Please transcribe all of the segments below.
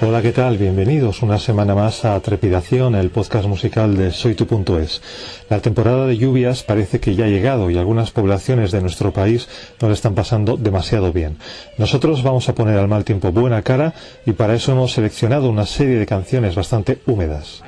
Hola, ¿qué tal? Bienvenidos una semana más a Trepidación, el podcast musical de SoyTu.es. La temporada de lluvias parece que ya ha llegado y algunas poblaciones de nuestro país no le están pasando demasiado bien. Nosotros vamos a poner al mal tiempo buena cara y para eso hemos seleccionado una serie de canciones bastante húmedas.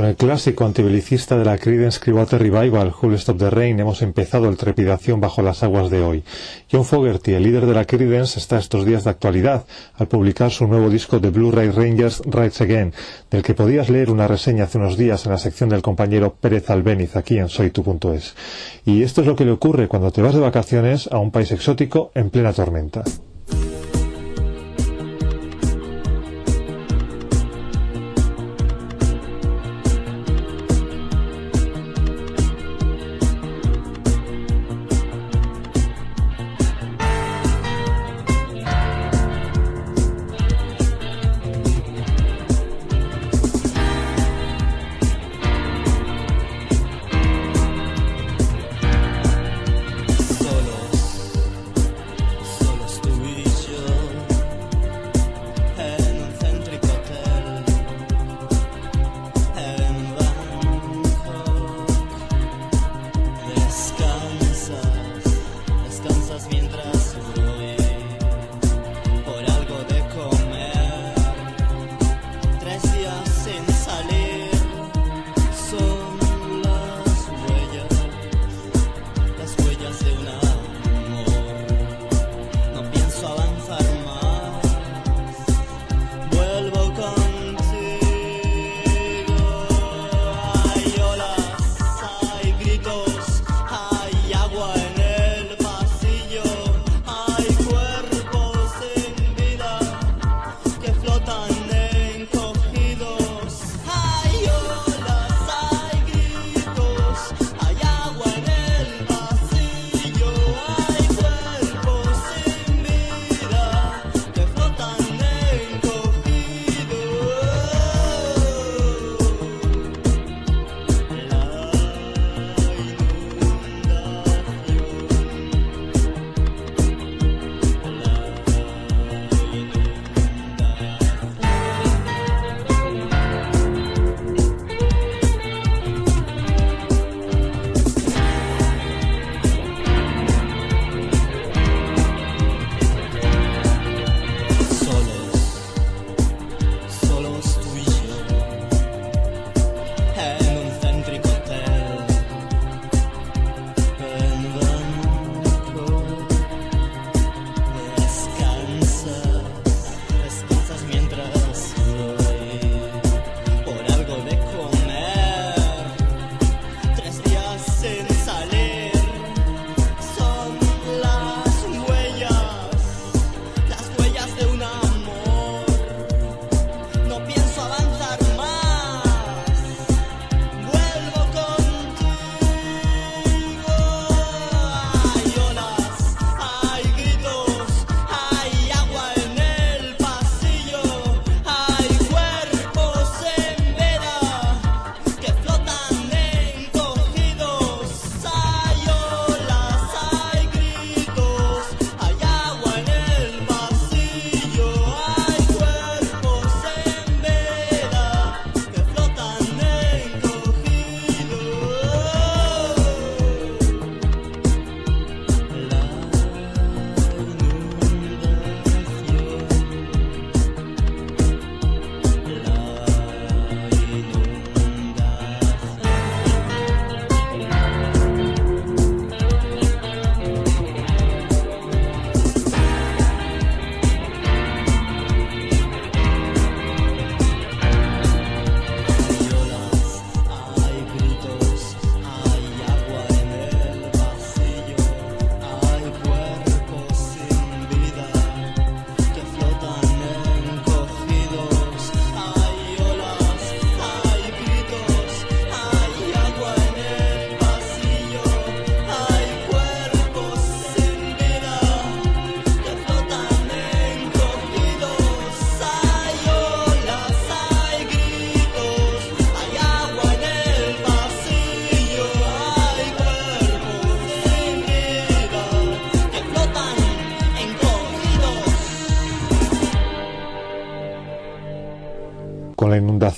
Con el clásico antibelicista de la Creedence Clearwater Revival, Who'll Stop the Rain, hemos empezado el trepidación bajo las aguas de hoy. John Fogerty, el líder de la Creedence, está estos días de actualidad al publicar su nuevo disco de Blu-ray Rangers Rides Again, del que podías leer una reseña hace unos días en la sección del compañero Pérez Albeniz aquí en soytu.es. Y esto es lo que le ocurre cuando te vas de vacaciones a un país exótico en plena tormenta.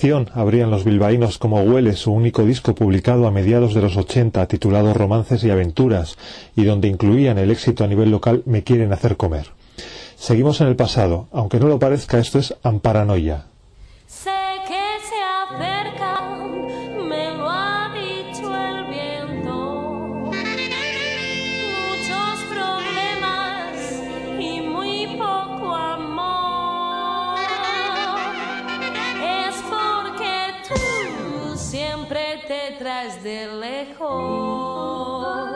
Inundación abrían los bilbaínos como Huele su único disco publicado a mediados de los 80 titulado Romances y Aventuras y donde incluían el éxito a nivel local Me quieren hacer comer. Seguimos en el pasado, aunque no lo parezca, esto es Amparanoia, de lejos.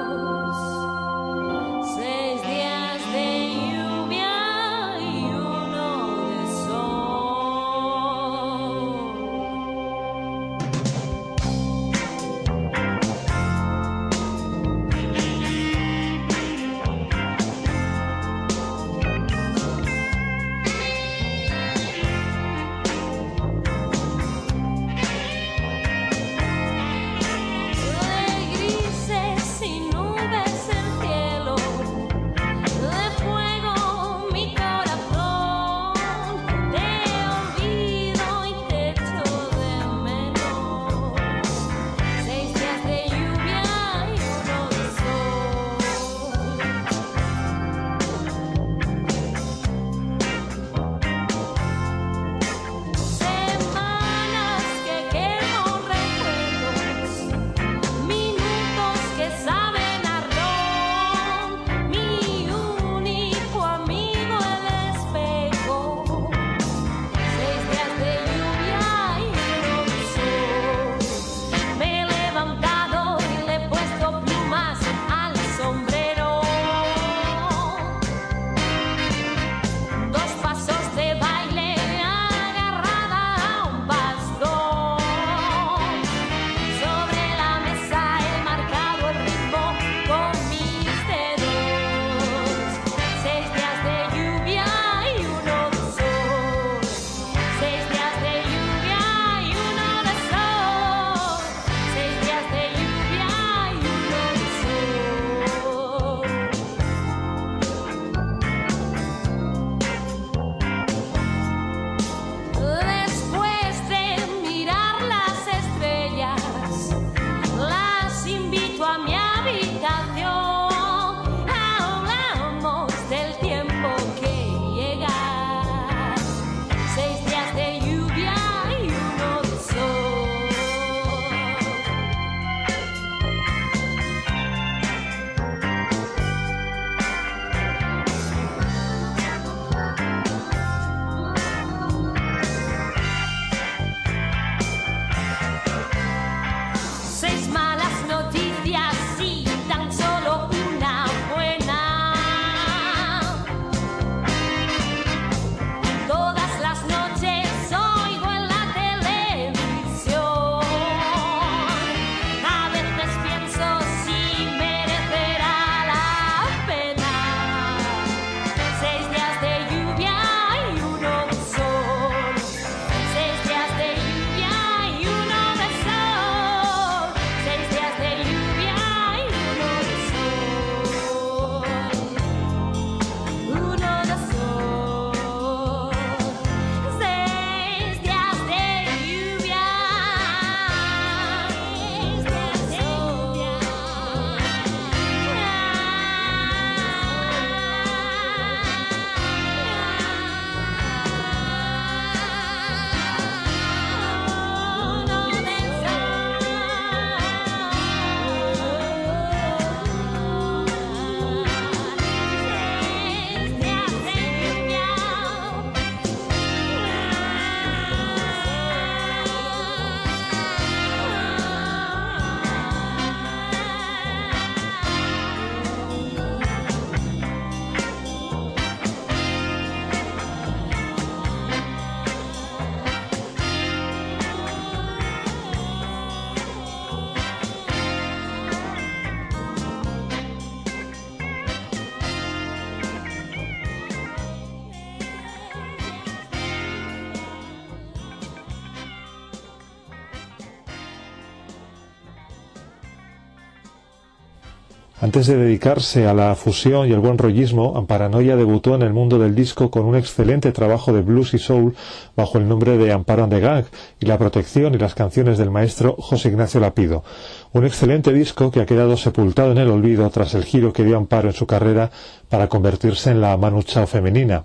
Antes de dedicarse a la fusión y el buen rollismo, Amparanoia debutó en el mundo del disco con un excelente trabajo de blues y soul bajo el nombre de Amparo and the Gang y la protección y las canciones del maestro José Ignacio Lapido. Un excelente disco que ha quedado sepultado en el olvido tras el giro que dio Amparo en su carrera para convertirse en la Manu Chao femenina.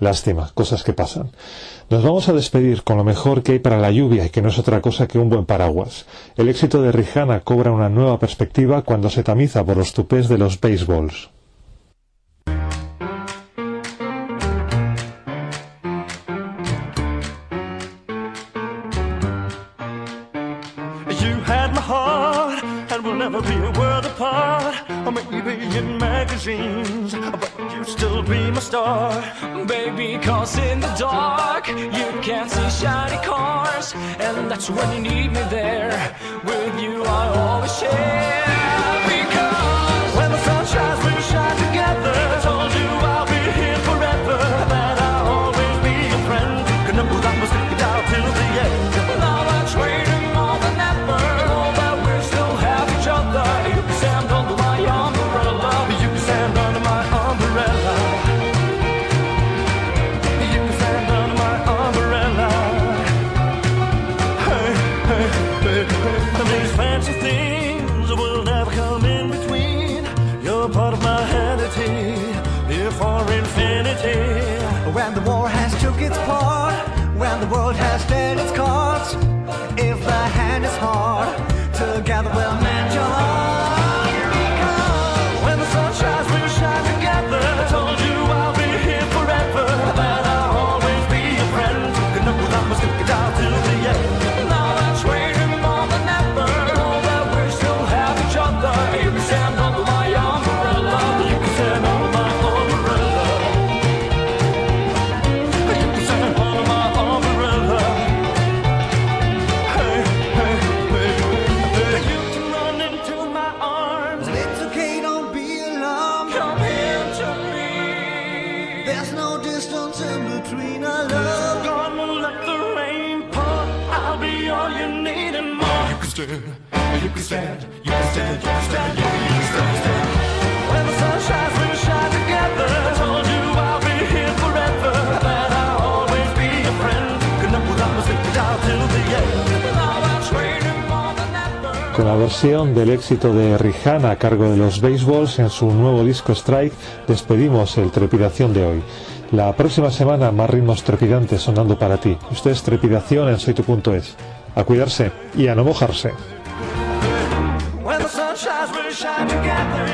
Lástima, cosas que pasan. Nos vamos a despedir con lo mejor que hay para la lluvia y que no es otra cosa que un buen paraguas. El éxito de Rihanna cobra una nueva perspectiva cuando se tamiza por los tupés de los baseballs. Still be my star. Baby, cause in the dark you can't see shiny cars, and that's when you need me there. With you, I always share. There's no distance in between our love. Gonna let the rain pour. I'll be all you need and more. You can stand, you can stand, you can stand, you can stand, you can, you can stand, versión del éxito de Rihanna a cargo de los Baseballs en su nuevo disco Strike, despedimos el Trepidación de hoy. La próxima semana más ritmos trepidantes sonando para ti. Esto es Trepidación en soytu.es. A cuidarse y a no mojarse. When the sun shines, we'll shine together.